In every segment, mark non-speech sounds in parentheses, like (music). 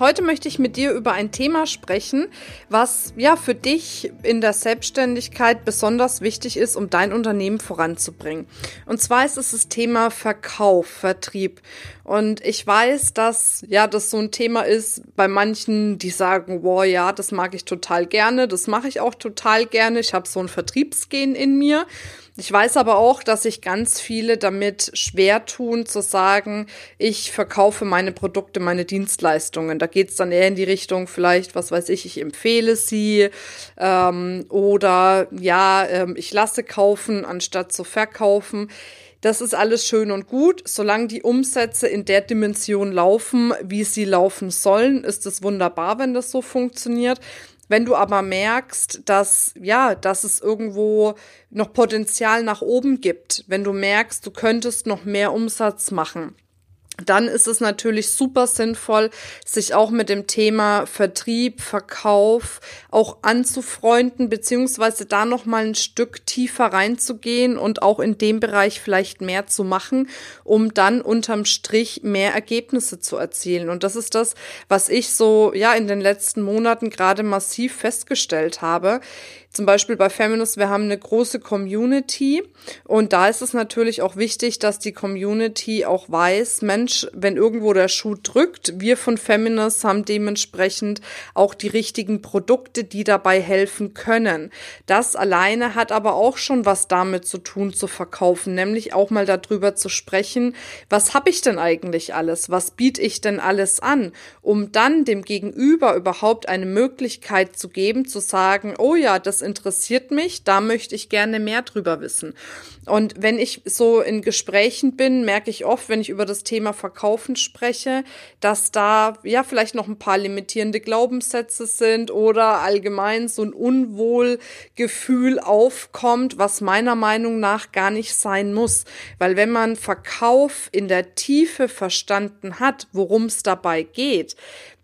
Heute möchte ich mit dir über ein Thema sprechen, was ja für dich in der Selbstständigkeit besonders wichtig ist, um dein Unternehmen voranzubringen. Und zwar ist es das Thema Verkauf, Vertrieb. Und ich weiß, dass ja das so ein Thema ist bei manchen, die sagen, wow, ja, das mag ich total gerne, das mache ich auch total gerne. Ich habe so ein Vertriebsgehen in mir. Ich weiß aber auch, dass sich ganz viele damit schwer tun, zu sagen, ich verkaufe meine Produkte, meine Dienstleistungen. Da geht es dann eher in die Richtung, vielleicht, was weiß ich, ich empfehle sie ähm, oder ja, ähm, ich lasse kaufen, anstatt zu verkaufen. Das ist alles schön und gut. Solange die Umsätze in der Dimension laufen, wie sie laufen sollen, ist es wunderbar, wenn das so funktioniert. Wenn du aber merkst, dass, ja, dass es irgendwo noch Potenzial nach oben gibt, wenn du merkst, du könntest noch mehr Umsatz machen, dann ist es natürlich super sinnvoll, sich auch mit dem Thema Vertrieb, Verkauf auch anzufreunden, beziehungsweise da noch mal ein Stück tiefer reinzugehen und auch in dem Bereich vielleicht mehr zu machen, um dann unterm Strich mehr Ergebnisse zu erzielen. Und das ist das, was ich so, ja, in den letzten Monaten gerade massiv festgestellt habe. Zum Beispiel bei Feminist, wir haben eine große Community und da ist es natürlich auch wichtig, dass die Community auch weiß, Mensch, wenn irgendwo der Schuh drückt, wir von Feminist haben dementsprechend auch die richtigen Produkte, die dabei helfen können. Das alleine hat aber auch schon was damit zu tun, zu verkaufen, nämlich auch mal darüber zu sprechen, was habe ich denn eigentlich alles, was biete ich denn alles an, um dann dem Gegenüber überhaupt eine Möglichkeit zu geben, zu sagen, oh ja, das interessiert mich, da möchte ich gerne mehr drüber wissen. Und wenn ich so in Gesprächen bin, merke ich oft, wenn ich über das Thema Verkaufen spreche, dass da ja vielleicht noch ein paar limitierende Glaubenssätze sind oder allgemein so ein Unwohlgefühl aufkommt, was meiner Meinung nach gar nicht sein muss. Weil wenn man Verkauf in der Tiefe verstanden hat, worum es dabei geht,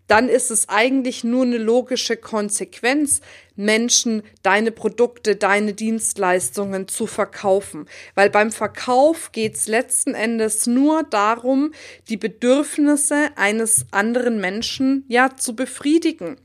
dann ist es eigentlich nur eine logische Konsequenz, Menschen deine Produkte, deine Dienstleistungen zu verkaufen. Weil beim Verkauf geht's letzten Endes nur darum, die Bedürfnisse eines anderen Menschen ja zu befriedigen.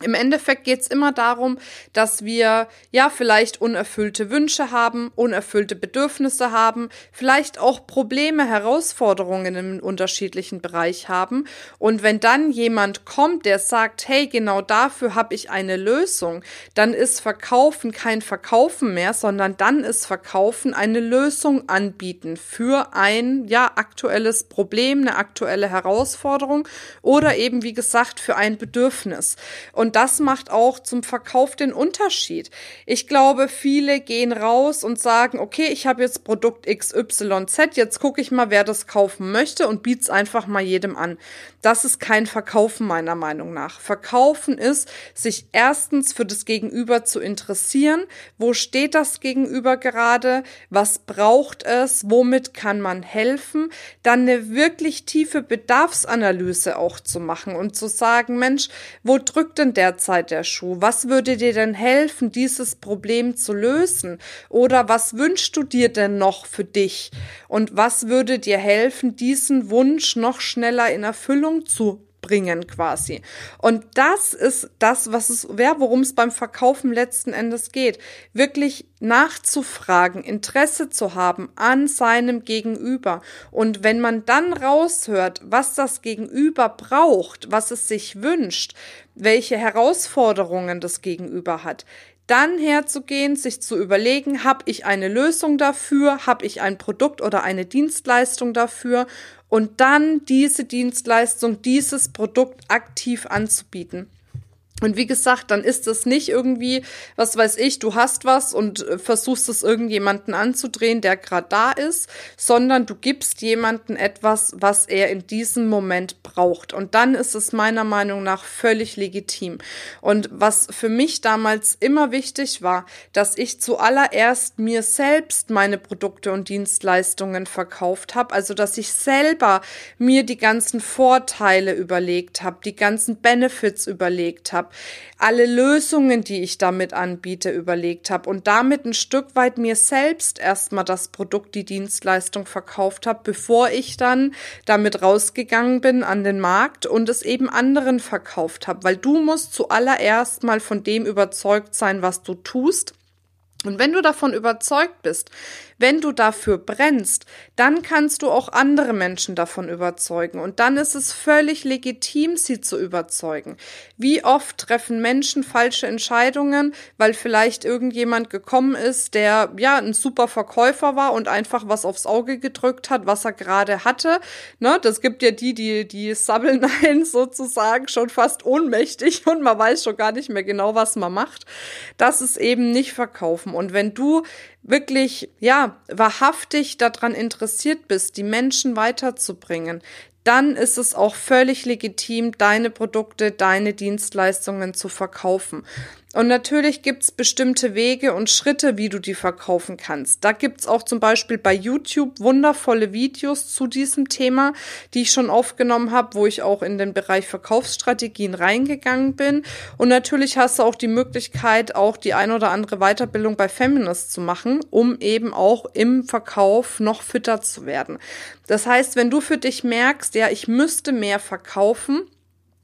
Im Endeffekt geht es immer darum, dass wir ja vielleicht unerfüllte Wünsche haben, unerfüllte Bedürfnisse haben, vielleicht auch Probleme, Herausforderungen im unterschiedlichen Bereich haben. Und wenn dann jemand kommt, der sagt, hey, genau dafür habe ich eine Lösung, dann ist Verkaufen kein Verkaufen mehr, sondern dann ist Verkaufen eine Lösung anbieten für ein ja aktuelles Problem, eine aktuelle Herausforderung oder eben wie gesagt für ein Bedürfnis. Und und das macht auch zum Verkauf den Unterschied. Ich glaube, viele gehen raus und sagen, okay, ich habe jetzt Produkt XYZ, jetzt gucke ich mal, wer das kaufen möchte und biet's einfach mal jedem an. Das ist kein Verkaufen meiner Meinung nach. Verkaufen ist, sich erstens für das Gegenüber zu interessieren. Wo steht das Gegenüber gerade? Was braucht es? Womit kann man helfen? Dann eine wirklich tiefe Bedarfsanalyse auch zu machen und zu sagen, Mensch, wo drückt denn derzeit der Schuh? Was würde dir denn helfen, dieses Problem zu lösen? Oder was wünschst du dir denn noch für dich? Und was würde dir helfen, diesen Wunsch noch schneller in Erfüllung zu bringen quasi. Und das ist das, was es wäre, worum es beim Verkaufen letzten Endes geht. Wirklich nachzufragen, Interesse zu haben an seinem Gegenüber. Und wenn man dann raushört, was das Gegenüber braucht, was es sich wünscht, welche Herausforderungen das Gegenüber hat, dann herzugehen, sich zu überlegen, habe ich eine Lösung dafür, habe ich ein Produkt oder eine Dienstleistung dafür und dann diese Dienstleistung, dieses Produkt aktiv anzubieten. Und wie gesagt, dann ist es nicht irgendwie, was weiß ich, du hast was und äh, versuchst es irgendjemanden anzudrehen, der gerade da ist, sondern du gibst jemanden etwas, was er in diesem Moment braucht. Und dann ist es meiner Meinung nach völlig legitim. Und was für mich damals immer wichtig war, dass ich zuallererst mir selbst meine Produkte und Dienstleistungen verkauft habe, also dass ich selber mir die ganzen Vorteile überlegt habe, die ganzen Benefits überlegt habe habe, alle Lösungen, die ich damit anbiete, überlegt habe und damit ein Stück weit mir selbst erstmal das Produkt, die Dienstleistung verkauft habe, bevor ich dann damit rausgegangen bin an den Markt und es eben anderen verkauft habe, weil du musst zuallererst mal von dem überzeugt sein, was du tust. Und wenn du davon überzeugt bist, wenn du dafür brennst, dann kannst du auch andere Menschen davon überzeugen. Und dann ist es völlig legitim, sie zu überzeugen. Wie oft treffen Menschen falsche Entscheidungen, weil vielleicht irgendjemand gekommen ist, der ja ein super Verkäufer war und einfach was aufs Auge gedrückt hat, was er gerade hatte. Ne, das gibt ja die, die, die sabbeln (laughs) ein sozusagen schon fast ohnmächtig und man weiß schon gar nicht mehr genau, was man macht. Das ist eben nicht verkaufen. Und wenn du wirklich, ja, wahrhaftig daran interessiert bist, die Menschen weiterzubringen, dann ist es auch völlig legitim, deine Produkte, deine Dienstleistungen zu verkaufen. Und natürlich gibt's bestimmte Wege und Schritte, wie du die verkaufen kannst. Da gibt's auch zum Beispiel bei YouTube wundervolle Videos zu diesem Thema, die ich schon aufgenommen habe, wo ich auch in den Bereich Verkaufsstrategien reingegangen bin. Und natürlich hast du auch die Möglichkeit, auch die ein oder andere Weiterbildung bei Feminist zu machen, um eben auch im Verkauf noch fitter zu werden. Das heißt, wenn du für dich merkst, ja, ich müsste mehr verkaufen,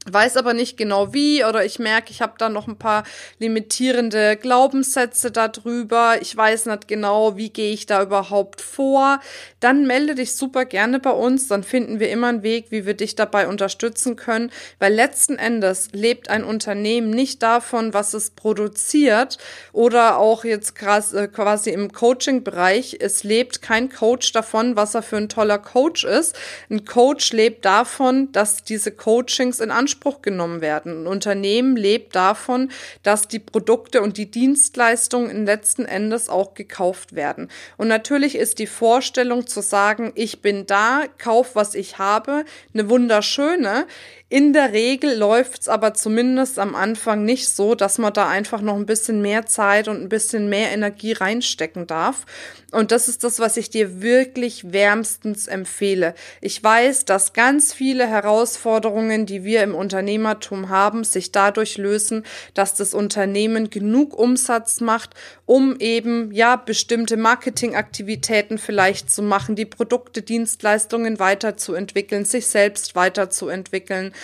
weiß aber nicht genau wie oder ich merke, ich habe da noch ein paar limitierende Glaubenssätze darüber, ich weiß nicht genau, wie gehe ich da überhaupt vor, dann melde dich super gerne bei uns, dann finden wir immer einen Weg, wie wir dich dabei unterstützen können, weil letzten Endes lebt ein Unternehmen nicht davon, was es produziert oder auch jetzt äh, quasi im Coaching-Bereich, es lebt kein Coach davon, was er für ein toller Coach ist. Ein Coach lebt davon, dass diese Coachings in Anspruch Anspruch genommen werden. Ein Unternehmen lebt davon, dass die Produkte und die Dienstleistungen letzten Endes auch gekauft werden. Und natürlich ist die Vorstellung zu sagen, ich bin da, kauf, was ich habe, eine wunderschöne. In der Regel läuft's aber zumindest am Anfang nicht so, dass man da einfach noch ein bisschen mehr Zeit und ein bisschen mehr Energie reinstecken darf. Und das ist das, was ich dir wirklich wärmstens empfehle. Ich weiß, dass ganz viele Herausforderungen, die wir im Unternehmertum haben, sich dadurch lösen, dass das Unternehmen genug Umsatz macht, um eben ja bestimmte Marketingaktivitäten vielleicht zu machen, die Produkte, Dienstleistungen weiterzuentwickeln, sich selbst weiterzuentwickeln.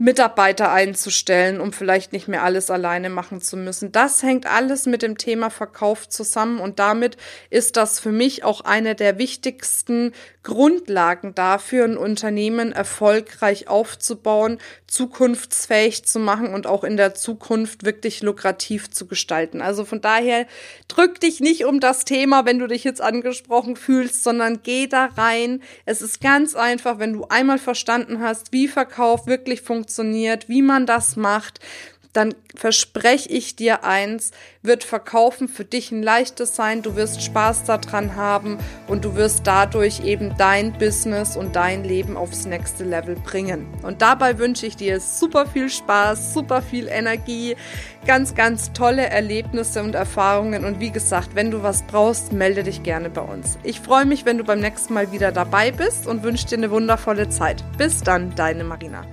Mitarbeiter einzustellen, um vielleicht nicht mehr alles alleine machen zu müssen. Das hängt alles mit dem Thema Verkauf zusammen und damit ist das für mich auch eine der wichtigsten Grundlagen dafür, ein Unternehmen erfolgreich aufzubauen, zukunftsfähig zu machen und auch in der Zukunft wirklich lukrativ zu gestalten. Also von daher drück dich nicht um das Thema, wenn du dich jetzt angesprochen fühlst, sondern geh da rein. Es ist ganz einfach, wenn du einmal verstanden hast, wie Verkauf wirklich funktioniert, funktioniert, wie man das macht, dann verspreche ich dir eins, wird Verkaufen für dich ein leichtes sein, du wirst Spaß daran haben und du wirst dadurch eben dein Business und dein Leben aufs nächste Level bringen. Und dabei wünsche ich dir super viel Spaß, super viel Energie, ganz, ganz tolle Erlebnisse und Erfahrungen und wie gesagt, wenn du was brauchst, melde dich gerne bei uns. Ich freue mich, wenn du beim nächsten Mal wieder dabei bist und wünsche dir eine wundervolle Zeit. Bis dann, deine Marina.